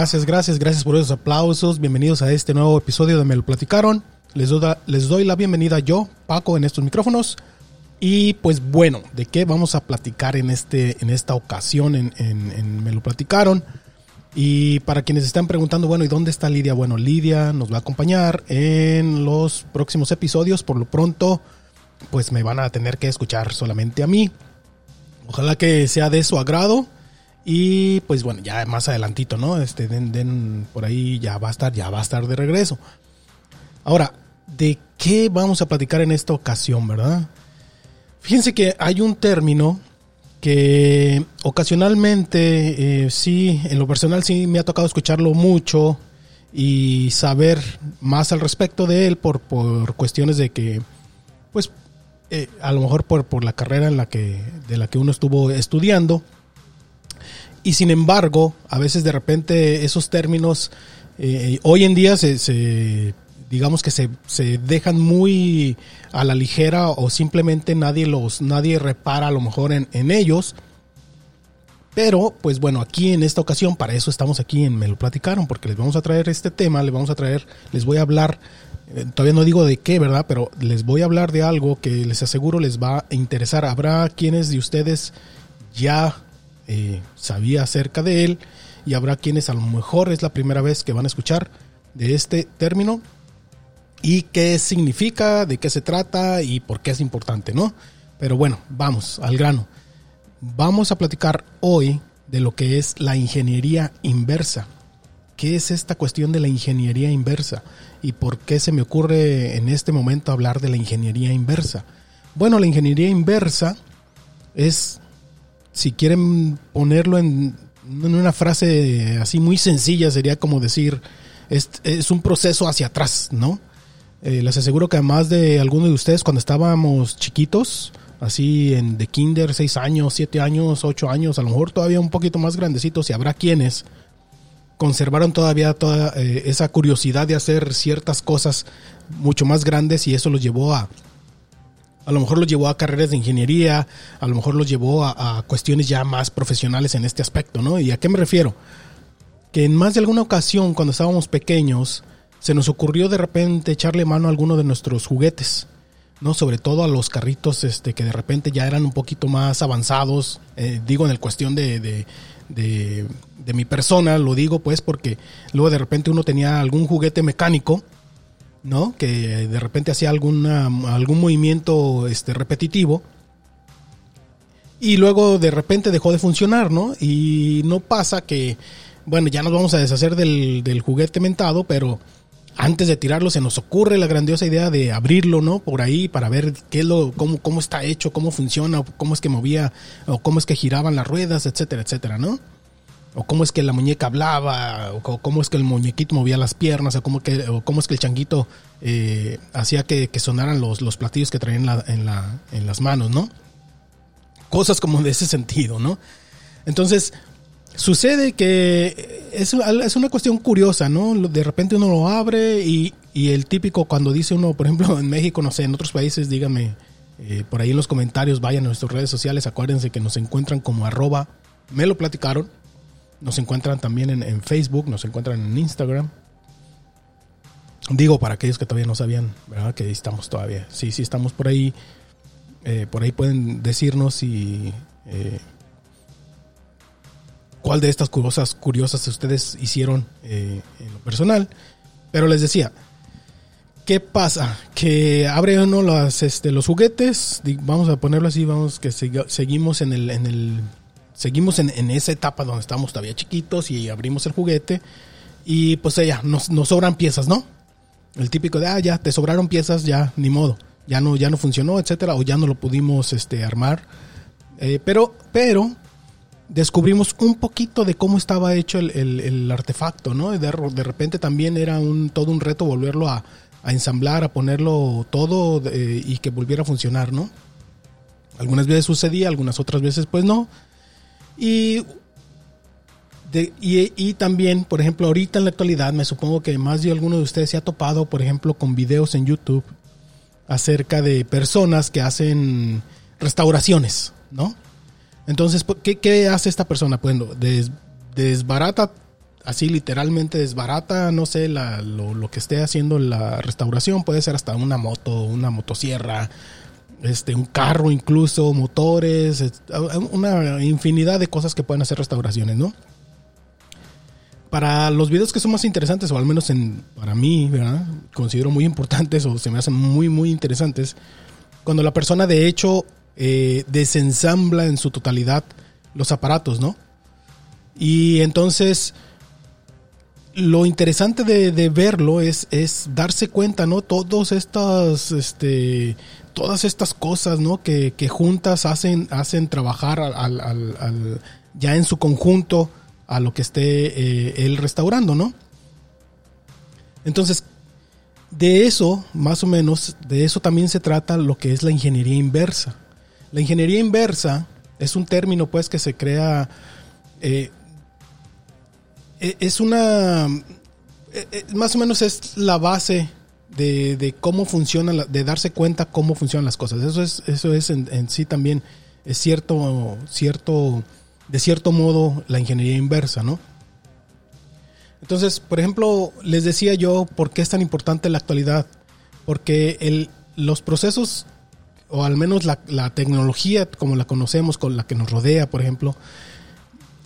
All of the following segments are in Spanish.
Gracias, gracias, gracias por esos aplausos. Bienvenidos a este nuevo episodio de Me lo platicaron. Les doy, la bienvenida yo, Paco, en estos micrófonos. Y pues bueno, ¿de qué vamos a platicar en, este, en esta ocasión en Me lo platicaron? Y para quienes están preguntando, bueno, ¿y dónde está Lidia? Bueno, Lidia nos va a acompañar en los próximos episodios. Por lo pronto, pues me van a tener que escuchar solamente a mí. Ojalá que sea de su agrado. Y pues bueno, ya más adelantito, ¿no? Este, den, den, por ahí ya va a estar, ya va a estar de regreso. Ahora, ¿de qué vamos a platicar en esta ocasión, verdad? Fíjense que hay un término que ocasionalmente, eh, sí, en lo personal sí me ha tocado escucharlo mucho y saber más al respecto de él por, por cuestiones de que, pues, eh, a lo mejor por, por la carrera en la que, de la que uno estuvo estudiando y sin embargo, a veces de repente esos términos eh, hoy en día se, digamos que se, se, dejan muy a la ligera o simplemente nadie los nadie repara a lo mejor en, en, ellos. Pero, pues bueno, aquí en esta ocasión, para eso estamos aquí en Me lo platicaron, porque les vamos a traer este tema, les vamos a traer, les voy a hablar, eh, todavía no digo de qué, ¿verdad? Pero les voy a hablar de algo que les aseguro les va a interesar. Habrá quienes de ustedes ya eh, sabía acerca de él y habrá quienes a lo mejor es la primera vez que van a escuchar de este término y qué significa, de qué se trata y por qué es importante, ¿no? Pero bueno, vamos al grano. Vamos a platicar hoy de lo que es la ingeniería inversa. ¿Qué es esta cuestión de la ingeniería inversa? ¿Y por qué se me ocurre en este momento hablar de la ingeniería inversa? Bueno, la ingeniería inversa es si quieren ponerlo en, una frase así muy sencilla, sería como decir, es, un proceso hacia atrás, ¿no? Eh, les aseguro que además de algunos de ustedes, cuando estábamos chiquitos, así en de kinder, 6 años, 7 años, 8 años, a lo mejor todavía un poquito más grandecitos, y habrá quienes conservaron todavía toda eh, esa curiosidad de hacer ciertas cosas mucho más grandes y eso los llevó a, a lo mejor los llevó a carreras de ingeniería, a lo mejor los llevó a, cuestiones ya más profesionales en este aspecto, ¿no? ¿Y a qué me refiero? Que en más de alguna ocasión, cuando estábamos pequeños, se nos ocurrió de repente echarle mano a alguno de nuestros juguetes, ¿no? Sobre todo a los carritos este, que de repente ya eran un poquito más avanzados, eh, digo en el cuestión de, de, de, de mi persona, lo digo pues porque luego de repente uno tenía algún juguete mecánico, ¿no? Que de repente hacía alguna, algún movimiento este, repetitivo y luego de repente dejó de funcionar, ¿no? Y no pasa que, bueno, ya nos vamos a deshacer del, del juguete mentado, pero antes de tirarlo se nos ocurre la grandiosa idea de abrirlo, ¿no? Por ahí para ver qué es lo, cómo, cómo está hecho, cómo funciona, cómo es que movía, o cómo es que giraban las ruedas, etcétera, etcétera, ¿no? O cómo es que la muñeca hablaba, o cómo es que el muñequito movía las piernas, o cómo, es que el changuito eh, hacía que, sonaran los, los platillos que traían en, la, en las manos, ¿no? Cosas como de ese sentido, ¿no? Entonces, sucede que es, una cuestión curiosa, ¿no? De repente uno lo abre y, y, el típico cuando dice uno, por ejemplo, en México, no sé, en otros países, dígame, eh, por ahí en los comentarios, vayan a nuestras redes sociales, acuérdense que nos encuentran como arroba, me lo platicaron nos encuentran también en, Facebook, nos encuentran en Instagram. Digo, para aquellos que todavía no sabían, ¿verdad? Que estamos todavía. Sí, sí, estamos por ahí. Eh, por ahí pueden decirnos si... Eh, cuál de estas cosas curiosas ustedes hicieron eh, en lo personal. Pero les decía, ¿qué pasa? Que abre uno los, este, los juguetes, vamos a ponerlo así, vamos que seguimos en el, en el seguimos en, esa etapa donde estamos todavía chiquitos y abrimos el juguete y pues ya nos, sobran piezas, ¿no? El típico de, ah, ya, te sobraron piezas, ya, ni modo, ya no, ya no funcionó, etcétera, o ya no lo pudimos este, armar. Eh, pero, pero, descubrimos un poquito de cómo estaba hecho el, artefacto, ¿no? De, de, repente también era un, todo un reto volverlo a, ensamblar, a ponerlo todo eh, y que volviera a funcionar, ¿no? Algunas veces sucedía, algunas otras veces pues no. Y, y, también, por ejemplo, ahorita en la actualidad, me supongo que más de alguno de ustedes se ha topado, por ejemplo, con videos en YouTube acerca de personas que hacen restauraciones, ¿no? Entonces, ¿qué, qué hace esta persona? Bueno, desbarata así literalmente desbarata, no sé, la, lo, lo, que esté haciendo la restauración, puede ser hasta una moto, una motosierra, este, un carro incluso, motores, una infinidad de cosas que pueden hacer restauraciones, ¿no? Para los videos que son más interesantes, o al menos en, para mí, ¿verdad? considero muy importantes o se me hacen muy, muy interesantes, cuando la persona de hecho eh, desensambla en su totalidad los aparatos, ¿no? Y entonces, lo interesante de, verlo es, es, darse cuenta, ¿no? Todos estas, este, todas estas cosas, ¿no? Que, juntas hacen, hacen trabajar al, ya en su conjunto a lo que esté eh, él restaurando, ¿no? Entonces, de eso, más o menos, de eso también se trata lo que es la ingeniería inversa. La ingeniería inversa es un término, pues, que se crea, eh, es una, e, e, más o menos es la base de, cómo funciona, de darse cuenta cómo funcionan las cosas. Eso es, eso es en, en sí también, es cierto, cierto, de cierto modo la ingeniería inversa, ¿no? Entonces, por ejemplo, les decía yo por qué es tan importante la actualidad. Porque el, los procesos, o al menos la, la, tecnología como la conocemos, con la que nos rodea, por ejemplo,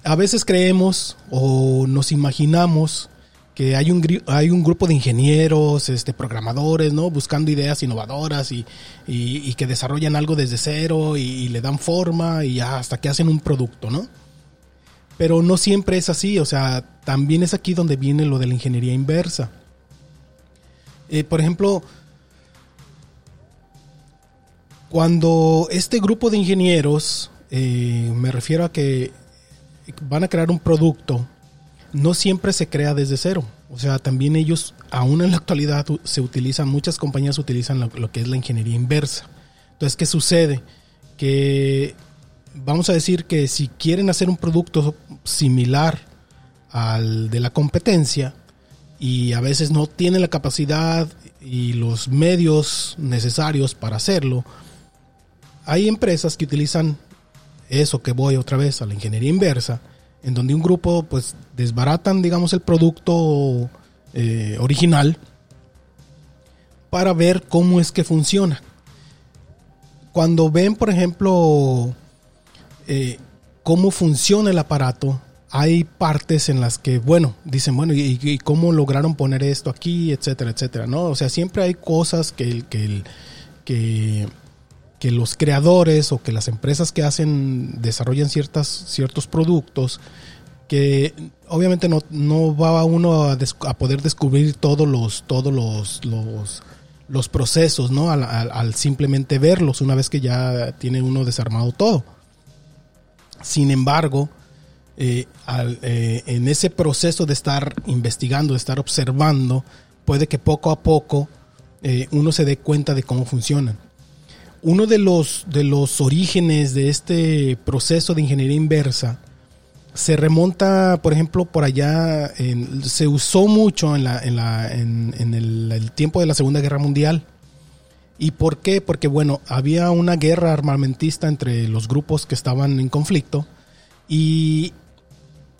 a veces creemos o nos imaginamos que hay un, hay un grupo de ingenieros, este, programadores, ¿no? Buscando ideas innovadoras y, y, que desarrollan algo desde cero y, le dan forma y hasta que hacen un producto, ¿no? Pero no siempre es así, o sea, también es aquí donde viene lo de la ingeniería inversa. Eh, por ejemplo, cuando este grupo de ingenieros, eh, me refiero a que van a crear un producto, no siempre se crea desde cero. O sea, también ellos, aún en la actualidad, se utilizan, muchas compañías utilizan lo, que es la ingeniería inversa. Entonces, ¿qué sucede? Que vamos a decir que si quieren hacer un producto similar al de la competencia y a veces no tienen la capacidad y los medios necesarios para hacerlo, hay empresas que utilizan eso que voy otra vez a la ingeniería inversa en donde un grupo pues desbaratan, digamos, el producto eh, original para ver cómo es que funciona. Cuando ven, por ejemplo, eh, cómo funciona el aparato, hay partes en las que, bueno, dicen, bueno, ¿y, cómo lograron poner esto aquí, etcétera, etcétera? ¿no? O sea, siempre hay cosas que, que, que que los creadores o que las empresas que hacen, desarrollan ciertas, ciertos productos, que obviamente no, no va uno a, a, poder descubrir todos los, todos los, los, procesos, ¿no? Al, simplemente verlos una vez que ya tiene uno desarmado todo. Sin embargo, eh, eh, en ese proceso de estar investigando, de estar observando, puede que poco a poco eh, uno se dé cuenta de cómo funcionan uno de los, de los orígenes de este proceso de ingeniería inversa se remonta, por ejemplo, por allá, se usó mucho en, la, en, la, en, el, tiempo de la Segunda Guerra Mundial. ¿Y por qué? Porque, bueno, había una guerra armamentista entre los grupos que estaban en conflicto y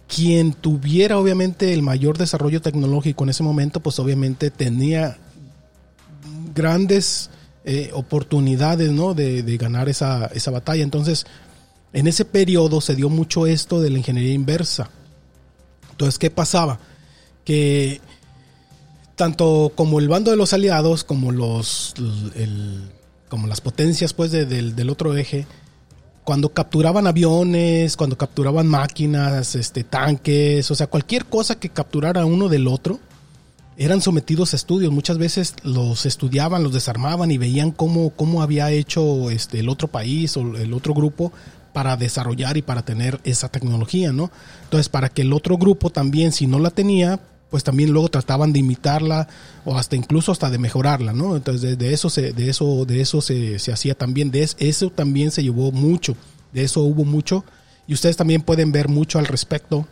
quien tuviera, obviamente, el mayor desarrollo tecnológico en ese momento, pues obviamente tenía grandes eh, oportunidades ¿no? de, ganar esa, esa, batalla. Entonces, en ese periodo se dio mucho esto de la ingeniería inversa. Entonces, ¿qué pasaba? Que tanto como el bando de los aliados, como los como las potencias pues del, del, otro eje, cuando capturaban aviones, cuando capturaban máquinas, este, tanques, o sea, cualquier cosa que capturara uno del otro, eran sometidos a estudios. Muchas veces los estudiaban, los desarmaban y veían cómo, cómo había hecho este, el otro país o el otro grupo para desarrollar y para tener esa tecnología, ¿no? Entonces, para que el otro grupo también, si no la tenía, pues también luego trataban de imitarla o hasta incluso hasta de mejorarla, ¿no? Entonces, de, eso se, de eso, de eso se, se hacía también, de eso también se llevó mucho, de eso hubo mucho, y ustedes también pueden ver mucho al respecto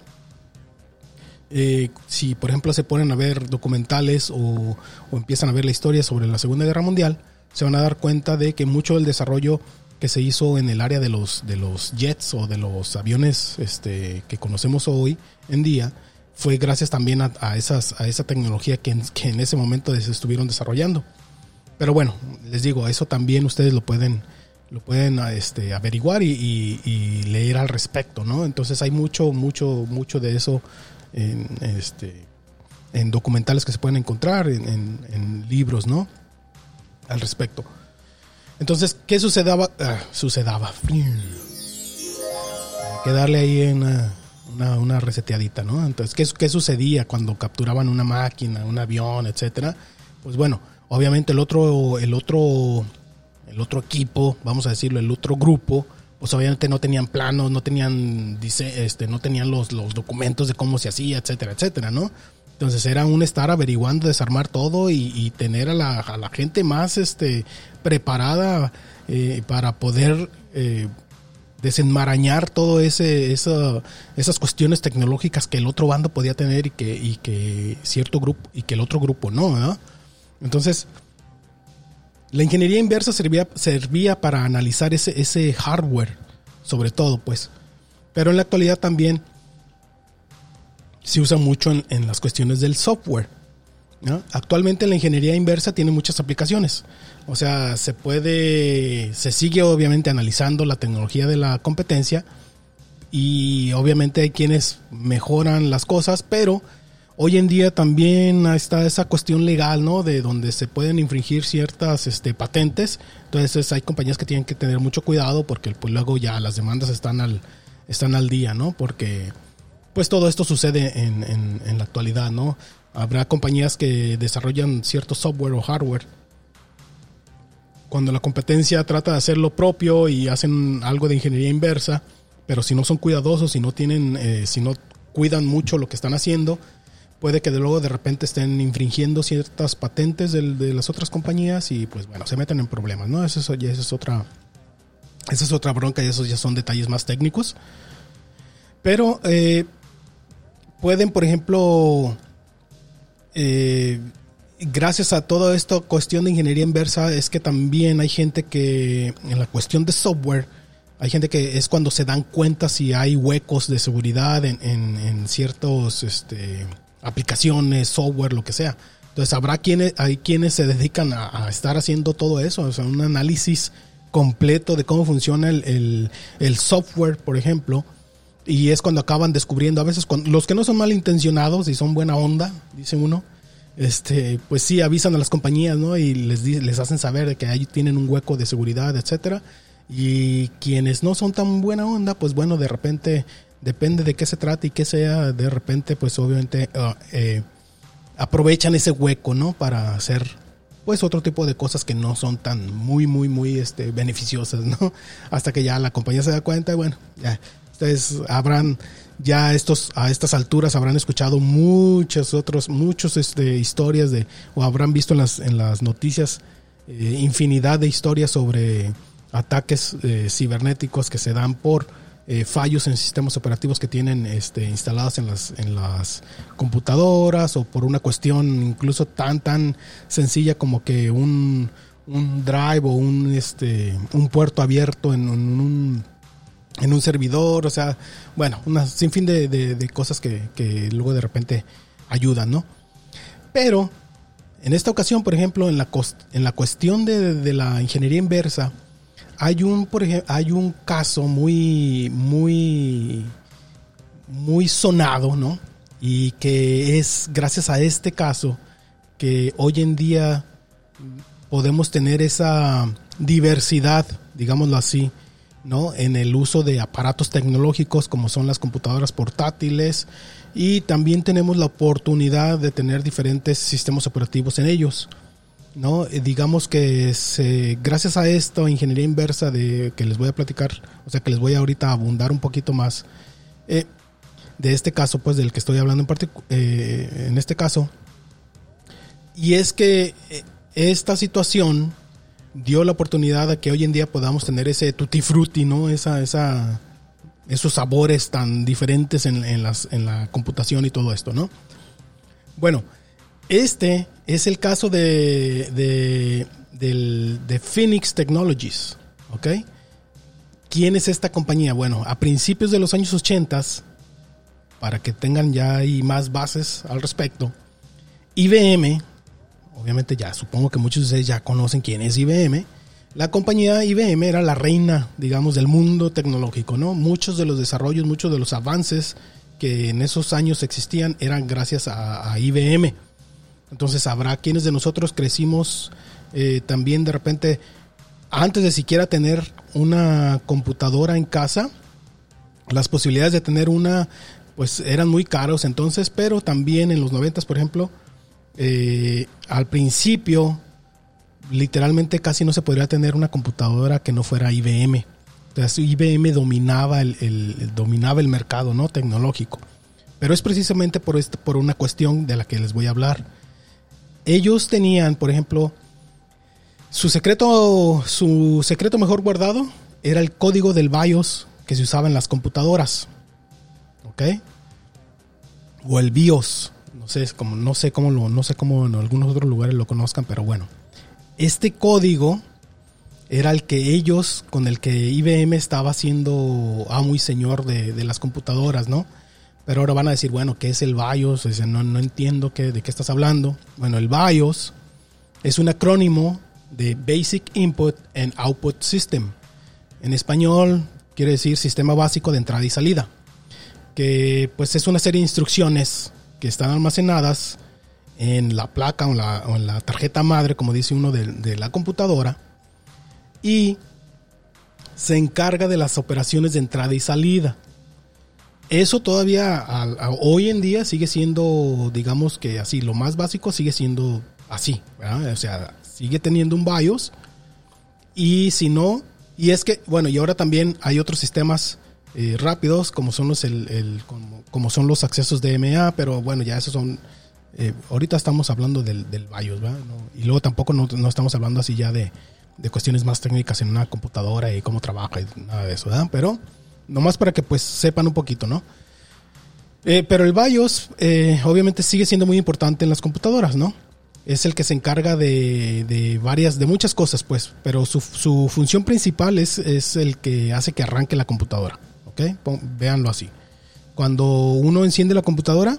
eh, si por ejemplo se ponen a ver documentales o, empiezan a ver la historia sobre la Segunda Guerra Mundial, se van a dar cuenta de que mucho del desarrollo que se hizo en el área de los, de los jets o de los aviones este, que conocemos hoy en día, fue gracias también a, esas, a esa tecnología que en, que en ese momento se estuvieron desarrollando. Pero bueno, les digo, eso también ustedes lo pueden, lo pueden este, averiguar y, leer al respecto, ¿no? Entonces hay mucho, mucho, mucho de eso en, este, en documentales que se pueden encontrar, en, libros, ¿no? Al respecto. Entonces, ¿qué sucedaba? Ah, sucedaba. Hay que darle ahí una, una, una, reseteadita, ¿no? Entonces, ¿qué, ¿qué sucedía cuando capturaban una máquina, un avión, etcétera? Pues bueno, obviamente el otro, el otro el otro equipo, vamos a decirlo, el otro grupo, pues obviamente no tenían planos, no tenían, dice, este, no tenían los, los documentos de cómo se hacía, etcétera, etcétera, ¿no? Entonces era un estar averiguando, desarmar todo y, tener a la, a la, gente más este, preparada eh, para poder eh, desenmarañar todo ese, esas cuestiones tecnológicas que el otro bando podía tener y que, y que cierto grupo y que el otro grupo no, ¿no? Entonces, la ingeniería inversa servía, servía para analizar ese, ese hardware, sobre todo, pues. Pero en la actualidad también se usa mucho en, las cuestiones del software. Actualmente la ingeniería inversa tiene muchas aplicaciones. O sea, se puede, se sigue obviamente analizando la tecnología de la competencia y obviamente hay quienes mejoran las cosas, pero Hoy en día también está esa cuestión legal, ¿no? De donde se pueden infringir ciertas este, patentes. Entonces hay compañías que tienen que tener mucho cuidado porque pues luego ya las demandas están al, están al día, ¿no? Porque pues todo esto sucede en, en, la actualidad, ¿no? Habrá compañías que desarrollan cierto software o hardware. Cuando la competencia trata de hacer lo propio y hacen algo de ingeniería inversa, pero si no son cuidadosos, si no tienen, eh, si no cuidan mucho lo que están haciendo, puede que de luego de repente estén infringiendo ciertas patentes de, las otras compañías y pues bueno, se meten en problemas, ¿no? Eso, es otra, esa es otra bronca y esos ya son detalles más técnicos. Pero eh, pueden, por ejemplo, eh, gracias a toda esta cuestión de ingeniería inversa, es que también hay gente que en la cuestión de software, hay gente que es cuando se dan cuenta si hay huecos de seguridad en, en ciertos este, aplicaciones, software, lo que sea. Entonces habrá quienes, hay quienes se dedican a, estar haciendo todo eso, o sea, un análisis completo de cómo funciona el, software, por ejemplo, y es cuando acaban descubriendo, a veces los que no son malintencionados y son buena onda, dice uno, este, pues sí avisan a las compañías, ¿no? Y les, les hacen saber de que ahí tienen un hueco de seguridad, etcétera. Y quienes no son tan buena onda, pues bueno, de repente depende de qué se trate y qué sea, de repente, pues obviamente ah, eh, aprovechan ese hueco, ¿no? Para hacer, pues, otro tipo de cosas que no son tan muy, muy, muy este, beneficiosas, ¿no? Hasta que ya la compañía se da cuenta, y bueno, ya, ustedes habrán, ya estos, a estas alturas habrán escuchado muchas otros, muchos este, historias de, o habrán visto en las, en las noticias eh, infinidad de historias sobre ataques eh, cibernéticos que se dan por eh, fallos en sistemas operativos que tienen este, instaladas en las, en las computadoras o por una cuestión incluso tan tan sencilla como que un, un drive o un, este, un puerto abierto en, un en un servidor, o sea, bueno, una sinfín de, de, cosas que, que, luego de repente ayudan, ¿no? Pero en esta ocasión, por ejemplo, en la, en la cuestión de, de la ingeniería inversa, hay un, por ejemplo, hay un caso muy, muy, muy sonado, ¿no? Y que es gracias a este caso que hoy en día podemos tener esa diversidad, digámoslo así, ¿no? En el uso de aparatos tecnológicos como son las computadoras portátiles y también tenemos la oportunidad de tener diferentes sistemas operativos en ellos. ¿No? Eh, digamos que gracias a esto, ingeniería inversa de que les voy a platicar, o sea que les voy a ahorita abundar un poquito más eh, de este caso, pues del que estoy hablando en, eh, en este caso, y es que esta situación dio la oportunidad de que hoy en día podamos tener ese tutti frutti, ¿no? Esa, esa, esos sabores tan diferentes en, en, las, en la computación y todo esto, ¿no? Bueno, este es el caso de, de, Phoenix Technologies. ¿Ok? ¿Quién es esta compañía? Bueno, a principios de los años 80, para que tengan ya ahí más bases al respecto, IBM, obviamente ya supongo que muchos de ustedes ya conocen quién es IBM, la compañía IBM era la reina, digamos, del mundo tecnológico, ¿no? Muchos de los desarrollos, muchos de los avances que en esos años existían eran gracias a, IBM. Entonces habrá quienes de nosotros crecimos eh, también de repente, antes de siquiera tener una computadora en casa, las posibilidades de tener una, pues eran muy caros entonces, pero también en los 90, por ejemplo, eh, al principio literalmente casi no se podría tener una computadora que no fuera IBM. Entonces, IBM dominaba el, dominaba el mercado ¿no? tecnológico. Pero es precisamente por, este, por una cuestión de la que les voy a hablar. Ellos tenían, por ejemplo, su secreto, su secreto mejor guardado era el código del BIOS que se usaba en las computadoras. ¿Ok? O el BIOS. No sé, como, no sé cómo lo, no sé cómo en algunos otros lugares lo conozcan, pero bueno. Este código era el que ellos, con el que IBM estaba siendo amo y señor de, las computadoras, ¿no? Pero ahora van a decir, bueno, ¿qué es el BIOS? no, no entiendo qué, de qué estás hablando. Bueno, el BIOS es un acrónimo de Basic Input and Output System. En español quiere decir sistema básico de entrada y salida. Que pues es una serie de instrucciones que están almacenadas en la placa o, en la tarjeta madre, como dice uno de, la computadora, y se encarga de las operaciones de entrada y salida. Eso todavía hoy en día sigue siendo, digamos que así, lo más básico sigue siendo así, o sea, sigue teniendo un BIOS y si no, y es que, bueno, y ahora también hay otros sistemas eh, rápidos como son los, el, como, como, son los accesos DMA, pero bueno, ya esos son eh, ahorita estamos hablando del, del BIOS, ¿verdad? y luego tampoco no, estamos hablando así ya de, cuestiones más técnicas en una computadora y cómo trabaja y nada de eso, ¿verdad? Pero nomás para que pues sepan un poquito, ¿no? Eh, pero el BIOS eh, obviamente sigue siendo muy importante en las computadoras, ¿no? Es el que se encarga de, varias, de muchas cosas, pues, pero su, su función principal es, es, el que hace que arranque la computadora, ¿ok? véanlo así. Cuando uno enciende la computadora,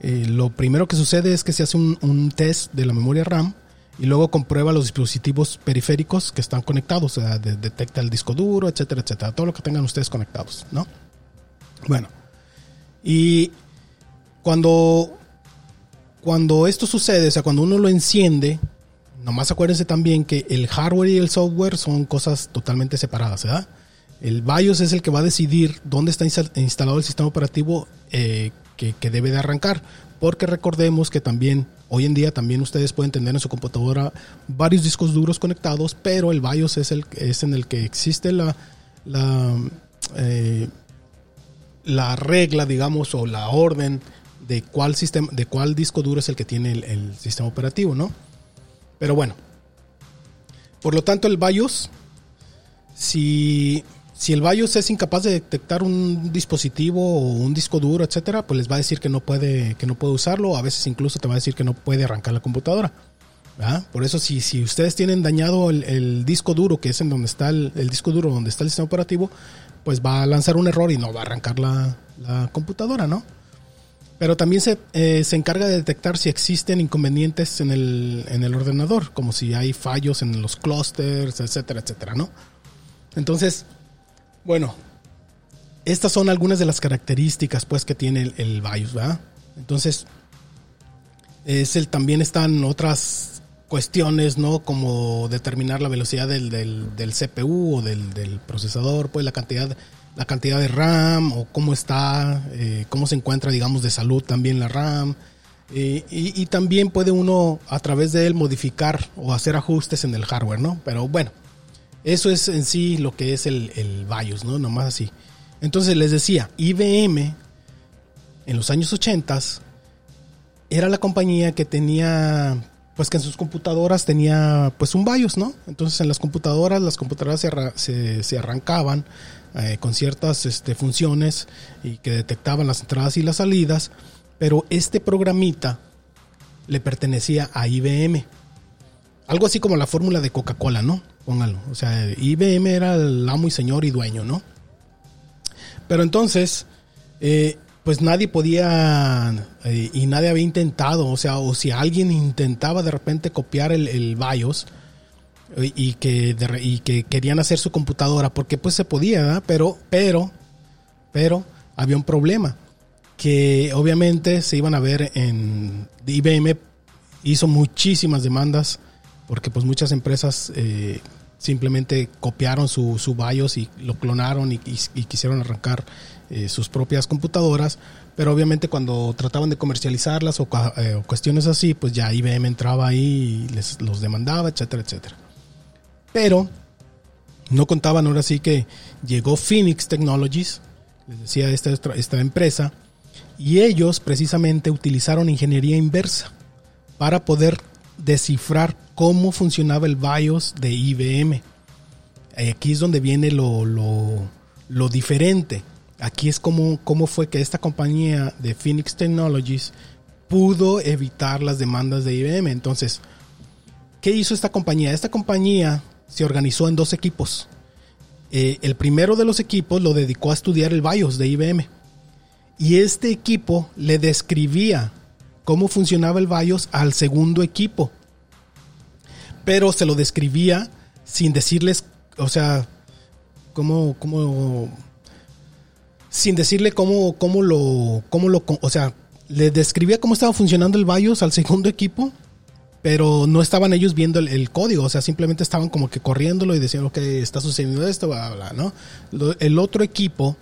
eh, lo primero que sucede es que se hace un, test de la memoria RAM y luego comprueba los dispositivos periféricos que están conectados, o sea, detecta el disco duro, etcétera, etcétera, todo lo que tengan ustedes conectados, ¿no? Bueno, y cuando, cuando esto sucede, o sea, cuando uno lo enciende, nomás acuérdense también que el hardware y el software son cosas totalmente separadas. El BIOS es el que va a decidir dónde está instalado el sistema operativo eh, que, debe de arrancar. Porque recordemos que también hoy en día también ustedes pueden tener en su computadora varios discos duros conectados, pero el BIOS es, el, es en el que existe la, la, eh, la regla, digamos, o la orden de cuál, sistema, de cuál disco duro es el que tiene el, el sistema operativo, ¿no? Pero bueno, por lo tanto el BIOS, si si el BIOS es incapaz de detectar un dispositivo o un disco duro, etcétera, pues les va a decir que no puede, que no puede usarlo. A veces incluso te va a decir que no puede arrancar la computadora. Por eso, si, si ustedes tienen dañado el, disco duro, que es en donde está el, disco duro, donde está el sistema operativo, pues va a lanzar un error y no va a arrancar la, computadora, ¿no? Pero también se, eh, se, encarga de detectar si existen inconvenientes en el, en el ordenador, como si hay fallos en los clusters, etcétera, etcétera, ¿no? Entonces, bueno, estas son algunas de las características pues que tiene el, BIOS, ¿verdad? Entonces, también están otras cuestiones, ¿no? Como determinar la velocidad del, CPU o del, procesador, pues la cantidad, la cantidad de RAM o cómo está, eh, cómo se encuentra, digamos, de salud también la RAM. Eh, y, también puede uno a través de él modificar o hacer ajustes en el hardware, ¿no? Pero bueno, eso es en sí lo que es el, el BIOS, ¿no? Nomás así. Entonces les decía, IBM en los años 80 era la compañía que tenía, pues que en sus computadoras tenía pues un BIOS, ¿no? Entonces en las computadoras, las computadoras se, se, arrancaban eh, con ciertas este, funciones y que detectaban las entradas y las salidas, pero este programita le pertenecía a IBM. Algo así como la fórmula de Coca-Cola, ¿no? Póngalo. O sea, IBM era el amo y señor y dueño, ¿no? Pero entonces, eh, pues nadie podía eh, y nadie había intentado, o sea, o si alguien intentaba de repente copiar el, BIOS y que, y que querían hacer su computadora, porque pues se podía, pero, pero, pero había un problema, que obviamente se iban a ver en IBM hizo muchísimas demandas porque pues muchas empresas eh, simplemente copiaron su, su BIOS y lo clonaron y, quisieron arrancar eh, sus propias computadoras, pero obviamente cuando trataban de comercializarlas o, eh, cuestiones así, pues ya IBM entraba ahí y les los demandaba, etcétera, etcétera. Pero no contaban ahora sí que llegó Phoenix Technologies, les decía esta, esta empresa, y ellos precisamente utilizaron ingeniería inversa para poder descifrar cómo funcionaba el BIOS de IBM. Aquí es donde viene lo, lo, diferente. Aquí es como, cómo fue que esta compañía de Phoenix Technologies pudo evitar las demandas de IBM. Entonces, ¿qué hizo esta compañía? Esta compañía se organizó en dos equipos. Eh, el primero de los equipos lo dedicó a estudiar el BIOS de IBM. Y este equipo le describía cómo funcionaba el BIOS al segundo equipo. Pero se lo describía sin decirles, o sea, cómo, cómo, sin decirle cómo, cómo lo, cómo lo, o sea, le describía cómo estaba funcionando el BIOS al segundo equipo, pero no estaban ellos viendo el, código, o sea, simplemente estaban como que corriéndolo y decían, ok, está sucediendo esto, bla, bla, ¿no? El otro equipo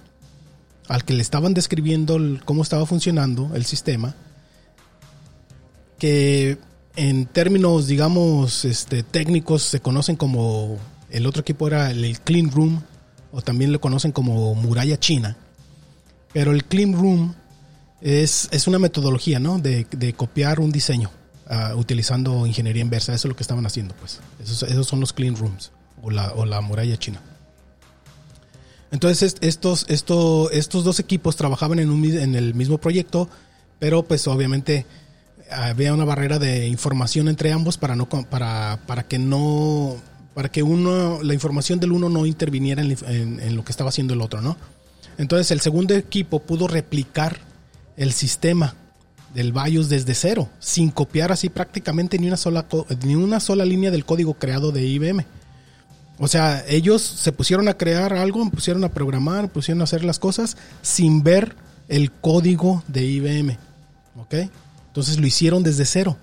al que le estaban describiendo cómo estaba funcionando el sistema, que en términos, digamos, este, técnicos se conocen como, el otro equipo era el Clean Room, o también lo conocen como muralla china. Pero el Clean Room es, es una metodología, ¿no? De, copiar un diseño ah, utilizando ingeniería inversa. Eso es lo que estaban haciendo, pues. Esos, son los Clean Rooms, o la, o la muralla china. Entonces estos, estos, estos dos equipos trabajaban en, un, en el mismo proyecto, pero pues obviamente había una barrera de información entre ambos para no para, para que no para que uno la información del uno no interviniera en, lo que estaba haciendo el otro, ¿no? Entonces el segundo equipo pudo replicar el sistema del BIOS desde cero, sin copiar así prácticamente ni una sola ni una sola línea del código creado de IBM. O sea, ellos se pusieron a crear algo, pusieron a programar, pusieron a hacer las cosas sin ver el código de IBM. ¿Ok? Entonces lo hicieron desde cero.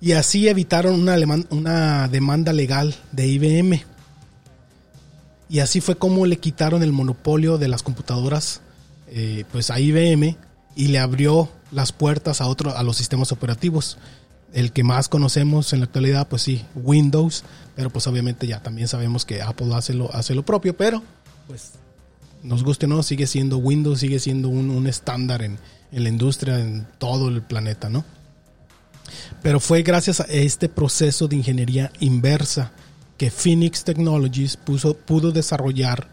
Y así evitaron una, demanda legal de IBM. Y así fue como le quitaron el monopolio de las computadoras eh, pues a IBM y le abrió las puertas a, otro, a los sistemas operativos. El que más conocemos en la actualidad, pues sí, Windows, pero pues obviamente ya también sabemos que Apple hace lo, hace lo propio, pero pues nos guste o no, sigue siendo Windows, sigue siendo un estándar en, en la industria en todo el planeta, ¿no? Pero fue gracias a este proceso de ingeniería inversa que Phoenix Technologies puso, pudo desarrollar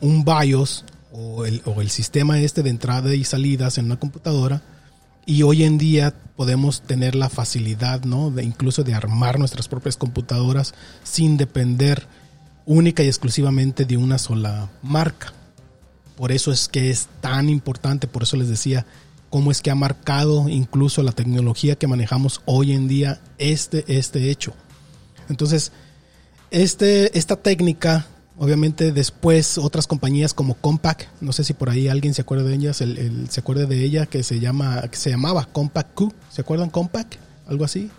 un BIOS o el, o el sistema este de entrada y salidas en una computadora y hoy en día podemos tener la facilidad, ¿no? De incluso de armar nuestras propias computadoras sin depender única y exclusivamente de una sola marca. Por eso es que es tan importante, por eso les decía cómo es que ha marcado incluso la tecnología que manejamos hoy en día este, este hecho. Entonces, este, esta técnica, obviamente después otras compañías como Compaq, no sé si por ahí alguien se acuerda de ellas, el, se acuerda de ella que se llama, que se llamaba Compaq Q, ¿se acuerdan Compaq? Algo así.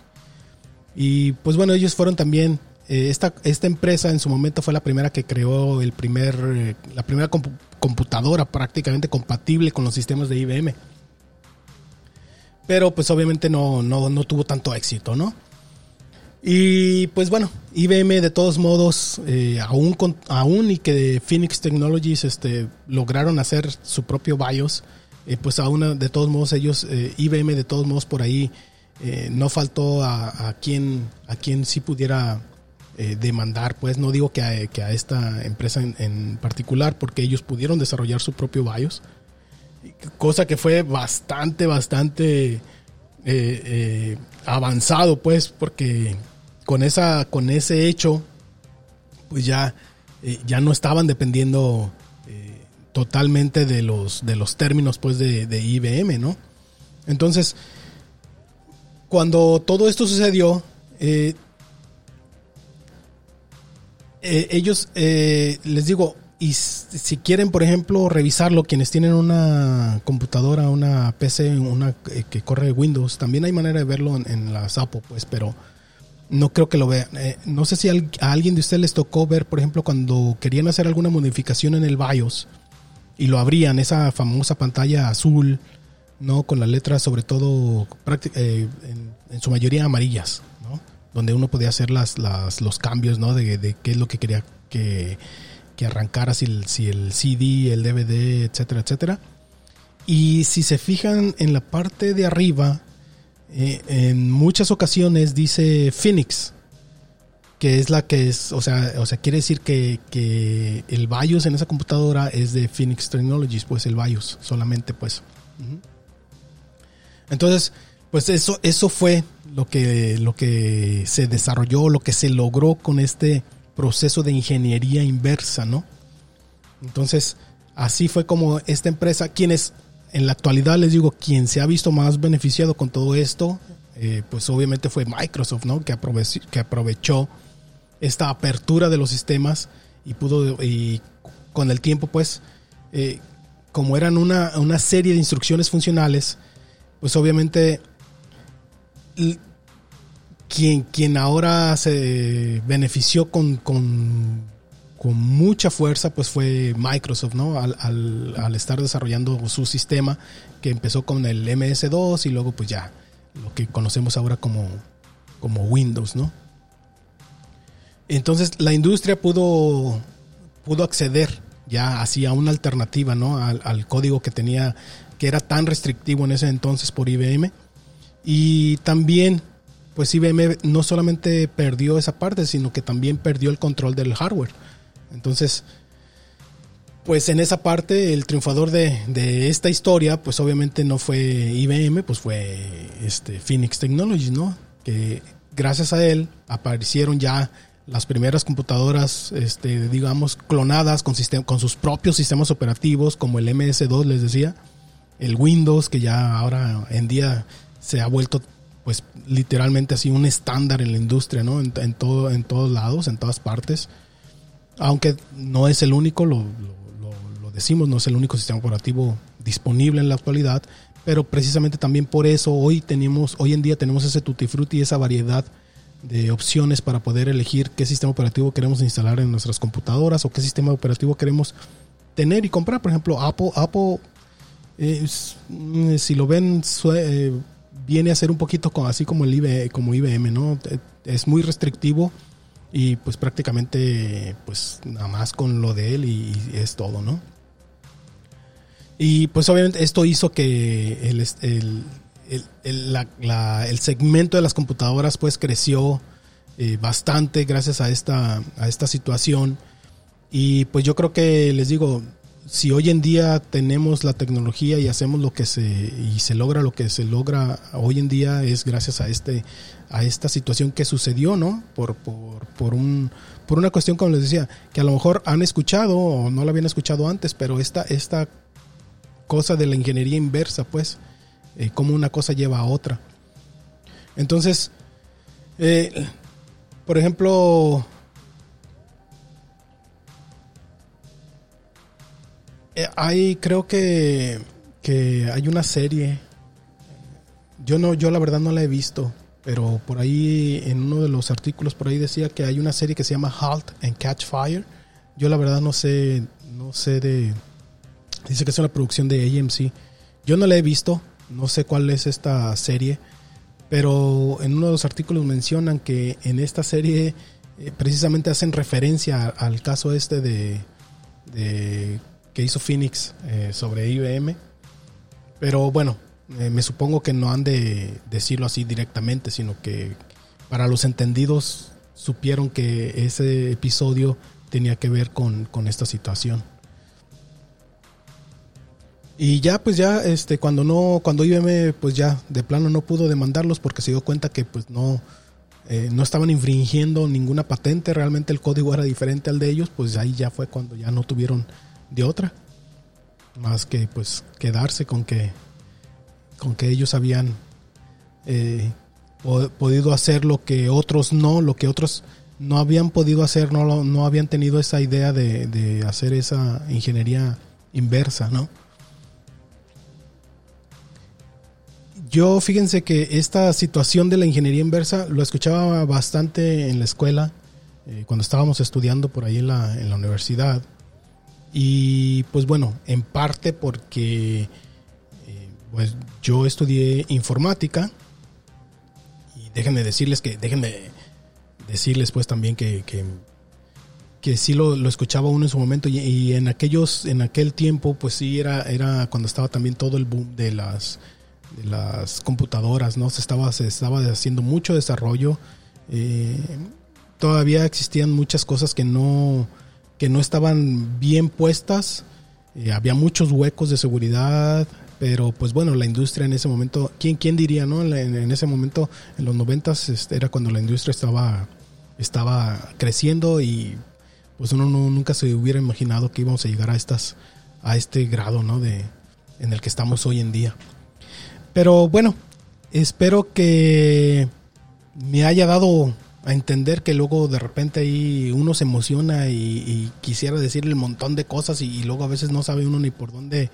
Y pues bueno, ellos fueron también eh, esta, esta, empresa en su momento fue la primera que creó el primer, eh, la primera computadora prácticamente compatible con los sistemas de IBM. Pero pues obviamente no, no, tuvo tanto éxito, ¿no? Y pues bueno, IBM de todos modos, eh, aún, aún y que Phoenix Technologies este, lograron hacer su propio BIOS, pues aún de todos modos ellos, IBM de todos modos por ahí, no faltó a, quien, a quien sí pudiera eh, demandar, pues no digo que a, esta empresa en, particular, porque ellos pudieron desarrollar su propio BIOS, cosa que fue bastante, bastante eh, eh, avanzado, pues, porque con, esa, con ese hecho, pues ya, ya no estaban dependiendo totalmente de los, de los términos pues de, IBM, ¿no? Entonces, cuando todo esto sucedió, eh, ellos, eh, les digo, y si quieren, por ejemplo, revisarlo, quienes tienen una computadora, una PC, una que corre Windows, también hay manera de verlo en, la Apple, pues, pero no creo que lo vean. no sé si a alguien de ustedes les tocó ver, por ejemplo, cuando querían hacer alguna modificación en el BIOS y lo abrían, esa famosa pantalla azul, ¿no? Con las letras, sobre todo, en, en, su mayoría amarillas. Donde uno podía hacer las, los cambios, ¿no? De, qué es lo que quería que, que arrancara, si el, si el CD, el DVD, etcétera, etcétera. Y si se fijan en la parte de arriba, eh, en muchas ocasiones dice Phoenix, que es la que es, o sea, o sea quiere decir que, que, el BIOS en esa computadora es de Phoenix Technologies, pues el BIOS solamente, pues. Entonces, pues eso, eso fue lo que, lo que se desarrolló, lo que se logró con este proceso de ingeniería inversa, ¿no? Entonces, así fue como esta empresa, quienes en la actualidad les digo, quien se ha visto más beneficiado con todo esto, eh, pues obviamente fue Microsoft, ¿no? Que aprovechó, que aprovechó esta apertura de los sistemas y pudo, y con el tiempo, pues, eh, como eran una, una serie de instrucciones funcionales, pues obviamente quien, quien ahora se benefició con, con, mucha fuerza, pues fue Microsoft, ¿no? Al, al, estar desarrollando su sistema, que empezó con el MS2 y luego pues ya lo que conocemos ahora como, como Windows, ¿no? Entonces la industria pudo, pudo acceder ya así a una alternativa, ¿no? Al, al código que tenía, que era tan restrictivo en ese entonces por IBM. Y también pues IBM no solamente perdió esa parte, sino que también perdió el control del hardware. Entonces, pues en esa parte el triunfador de, esta historia, pues obviamente no fue IBM, pues fue este Phoenix Technologies, ¿no? Que gracias a él aparecieron ya las primeras computadoras, este, digamos, clonadas con, con sus propios sistemas operativos, como el MS2, les decía, el Windows, que ya ahora en día se ha vuelto pues literalmente así un estándar en la industria, ¿no? En, todo, en todos lados, en todas partes. Aunque no es el único, lo, decimos, no es el único sistema operativo disponible en la actualidad, pero precisamente también por eso hoy tenemos, hoy en día tenemos ese tutti frutti, esa variedad de opciones para poder elegir qué sistema operativo queremos instalar en nuestras computadoras o qué sistema operativo queremos tener y comprar. Por ejemplo, Apple, Apple mm, si lo ven, eh, viene a ser un poquito así como el IBM, ¿no? Es muy restrictivo y pues prácticamente pues nada más con lo de él y, es todo, ¿no? Y pues obviamente esto hizo que el, el, segmento de las computadoras pues creció eh, bastante gracias a esta, a esta situación. Y pues yo creo que les digo, si hoy en día tenemos la tecnología y hacemos lo que se y se logra lo que se logra hoy en día es gracias a este a esta situación que sucedió, ¿no? Por, por, por un por una cuestión como les decía, que a lo mejor han escuchado o no la habían escuchado antes, pero esta esta cosa de la ingeniería inversa, pues, eh, como una cosa lleva a otra. Entonces, eh, por ejemplo, hay, creo que, que hay una serie. Yo no, yo la verdad no la he visto, pero por ahí en uno de los artículos por ahí decía que hay una serie que se llama Halt and Catch Fire. Yo la verdad no sé, no sé de. Dice que es una producción de AMC. Yo no la he visto, no sé cuál es esta serie, pero en uno de los artículos mencionan que en esta serie eh, precisamente hacen referencia al caso este de, de que hizo Phoenix eh, sobre IBM. Pero bueno, eh, me supongo que no han de decirlo así directamente, sino que para los entendidos supieron que ese episodio tenía que ver con, esta situación. Y ya, pues ya, este, cuando no, cuando IBM, pues ya de plano no pudo demandarlos porque se dio cuenta que pues no, eh, no estaban infringiendo ninguna patente, realmente el código era diferente al de ellos, pues ahí ya fue cuando ya no tuvieron de otra. más que pues quedarse con que con que ellos habían eh, podido hacer lo que otros no, lo que otros no habían podido hacer, no, no habían tenido esa idea de, de hacer esa ingeniería inversa, ¿no? Yo fíjense que esta situación de la ingeniería inversa lo escuchaba bastante en la escuela, eh, cuando estábamos estudiando por ahí en la, en la universidad. Y pues bueno, en parte porque eh, pues yo estudié informática y déjenme decirles que, déjenme decirles pues también que, que, que sí lo, lo, escuchaba uno en su momento y, en aquellos, en aquel tiempo pues sí era, era cuando estaba también todo el boom de las de las computadoras, ¿no? Se estaba, se estaba haciendo mucho desarrollo. Eh, todavía existían muchas cosas que no, que no estaban bien puestas. Eh, había muchos huecos de seguridad, pero pues bueno, la industria en ese momento, ¿quién, quién diría, no? En, ese momento, en los noventas, este, era cuando la industria estaba, estaba creciendo y pues uno nunca se hubiera imaginado que íbamos a llegar a estas, a este grado, ¿no? De, en el que estamos hoy en día. Pero bueno, espero que me haya dado a entender que luego de repente ahí uno se emociona y, quisiera decirle un montón de cosas y, luego a veces no sabe uno ni por dónde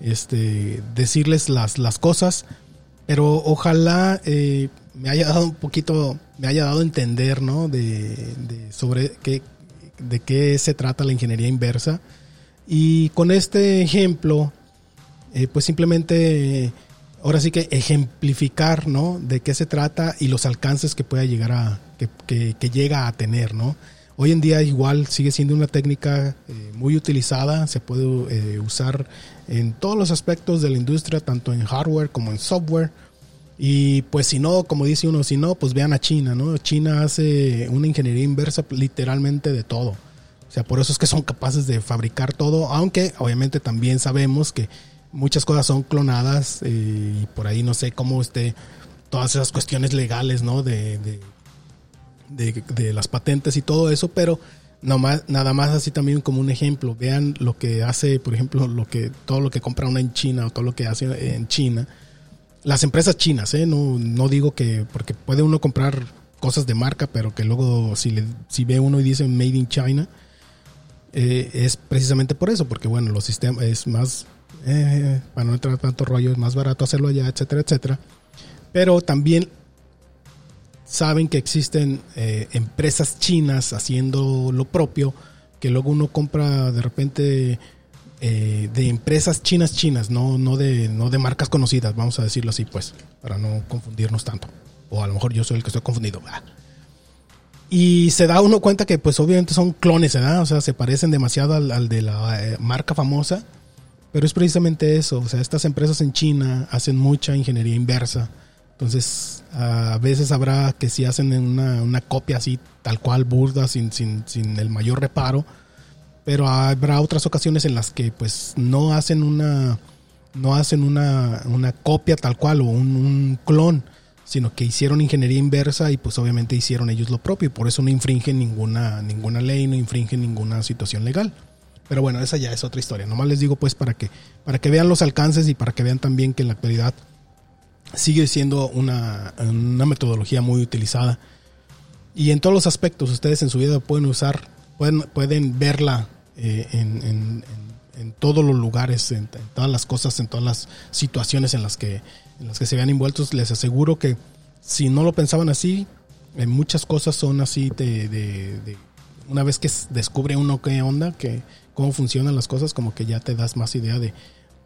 este, decirles las, las cosas. Pero ojalá eh, me haya dado un poquito, me haya dado a entender, ¿no? De, sobre qué, de qué se trata la ingeniería inversa. Y con este ejemplo, eh, pues simplemente ahora sí que ejemplificar, ¿no? De qué se trata y los alcances que pueda llegar a, que, que, llega a tener, ¿no? Hoy en día igual sigue siendo una técnica eh, muy utilizada, se puede eh, usar en todos los aspectos de la industria, tanto en hardware como en software. Y pues si no, como dice uno, si no, pues vean a China, ¿no? China hace una ingeniería inversa literalmente de todo. O sea, por eso es que son capaces de fabricar todo, aunque obviamente también sabemos que muchas cosas son clonadas eh, y por ahí no sé cómo esté todas esas cuestiones legales, ¿no? De, de, las patentes y todo eso, pero nada más así también como un ejemplo. Vean lo que hace, por ejemplo, lo que todo lo que compra uno en China o todo lo que hace en China. Las empresas chinas, ¿eh? No, no digo que, porque puede uno comprar cosas de marca, pero que luego si, si ve uno y dice Made in China, eh, es precisamente por eso, porque bueno, los sistemas es más eh, para no entrar tanto rollo, es más barato hacerlo allá, etcétera, etcétera. Pero también saben que existen eh, empresas chinas haciendo lo propio, que luego uno compra de repente eh, de empresas chinas chinas, no, no, de, no de marcas conocidas, vamos a decirlo así, pues, para no confundirnos tanto. O a lo mejor yo soy el que estoy confundido. Y se da uno cuenta que pues obviamente son clones. O sea, se parecen demasiado al, al de la marca famosa pero es precisamente eso, o sea, estas empresas en China hacen mucha ingeniería inversa. Entonces, a veces habrá que si hacen una, una copia así, tal cual, burda, sin, sin, sin, el mayor reparo. Pero habrá otras ocasiones en las que pues no hacen una, no hacen una, una copia tal cual o un, clon, sino que hicieron ingeniería inversa y pues obviamente hicieron ellos lo propio y por eso no infringen ninguna, ninguna ley, no infringen ninguna situación legal. Pero bueno, esa ya es otra historia. Nomás les digo pues para que, para que vean los alcances y para que vean también que en la actualidad sigue siendo una, metodología muy utilizada. Y en todos los aspectos ustedes en su vida pueden usar, pueden, pueden verla eh, en, todos los lugares, en, todas las cosas, en todas las situaciones en las que, en las que se vean envueltos. Les aseguro que si no lo pensaban así, en muchas cosas son así de, de una vez que descubre uno qué onda, que cómo funcionan las cosas, como que ya te das más idea de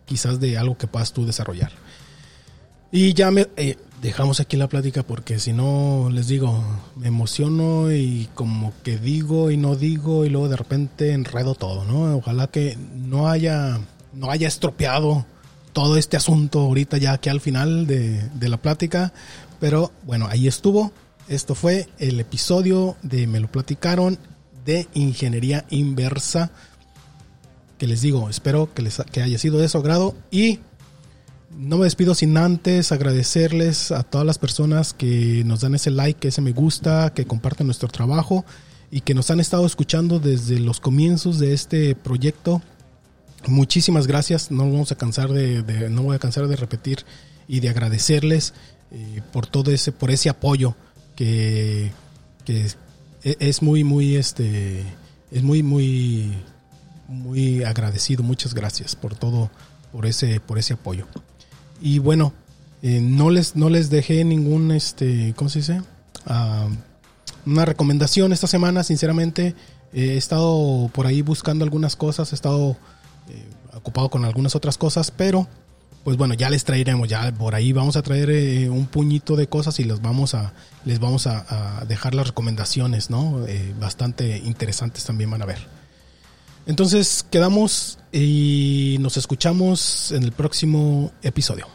quizás de algo que puedas tú desarrollar. Y ya me eh, dejamos aquí la plática porque si no, les digo, me emociono y como que digo y no digo y luego de repente enredo todo, ¿no? Ojalá que no haya, no haya estropeado todo este asunto ahorita ya aquí al final de, de la plática. Pero bueno, ahí estuvo. Esto fue el episodio de Me lo platicaron de ingeniería inversa que les digo, espero que, les, que haya sido de su agrado y no me despido sin antes agradecerles a todas las personas que nos dan ese like, ese me gusta, que comparten nuestro trabajo y que nos han estado escuchando desde los comienzos de este proyecto muchísimas gracias. No vamos a cansar de, no voy a cansar de repetir y de agradecerles eh, por todo ese, por ese apoyo que, es, es muy, muy, este, es muy, muy, muy agradecido. Muchas gracias por todo, por ese, por ese apoyo. Y bueno, eh, no les, no les dejé ningún, este, ¿cómo se dice? Ah, una recomendación esta semana, sinceramente. He estado por ahí buscando algunas cosas, he estado eh, ocupado con algunas otras cosas, pero pues bueno, ya les traeremos, ya por ahí vamos a traer eh, un puñito de cosas y les vamos a, les vamos a, a dejar las recomendaciones, ¿no? Eh, bastante interesantes también van a ver. Entonces quedamos y nos escuchamos en el próximo episodio.